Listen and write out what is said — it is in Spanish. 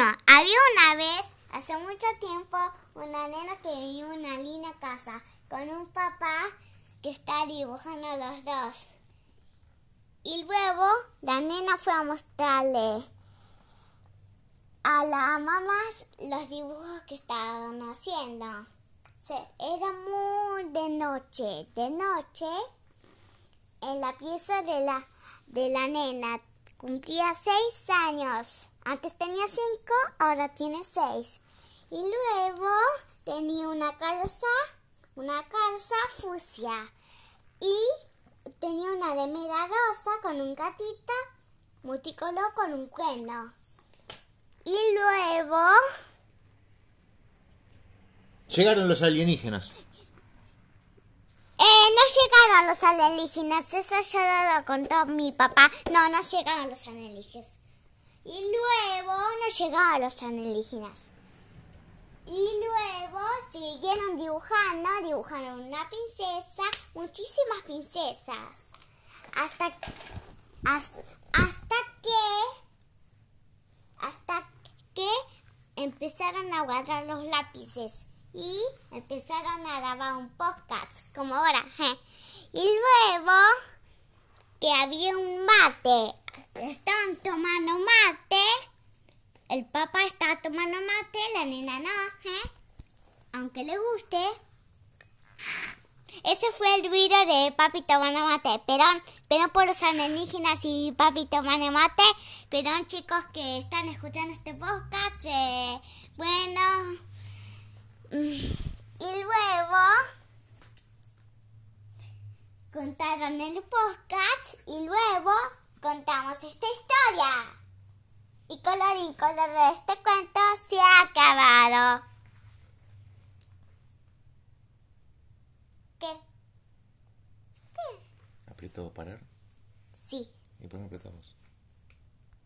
Había una vez, hace mucho tiempo, una nena que vivía en una linda casa con un papá que está dibujando los dos. Y luego la nena fue a mostrarle a la mamá los dibujos que estaban haciendo. era muy de noche, de noche, en la pieza de la, de la nena. Cumplía seis años. Antes tenía cinco, ahora tiene seis. Y luego tenía una calza, una calza fucsia. Y tenía una remera rosa con un gatito multicolor con un cuerno. Y luego... Llegaron los alienígenas. Los alienígenas, eso ya lo contó mi papá. No, no llegaron los alienígenas. Y luego no llegaron los alienígenas. Y luego siguieron dibujando, dibujaron una princesa, muchísimas princesas. Hasta, hasta, hasta que, hasta que empezaron a guardar los lápices y empezaron a grabar un podcast, como ahora. Y luego que había un mate, estaban tomando mate, el papá estaba tomando mate, la nena no, ¿eh? aunque le guste. Ese fue el ruido de papi tomando mate. Perdón, perdón por los alienígenas y papi tomando mate. Perdón chicos que están escuchando este podcast. Eh, bueno, y luego contaron el podcast y luego contamos esta historia. Y colorín color de este cuento se ha acabado. ¿Qué? ¿Qué? ¿Aprieto parar? Sí. ¿Y por qué apretamos?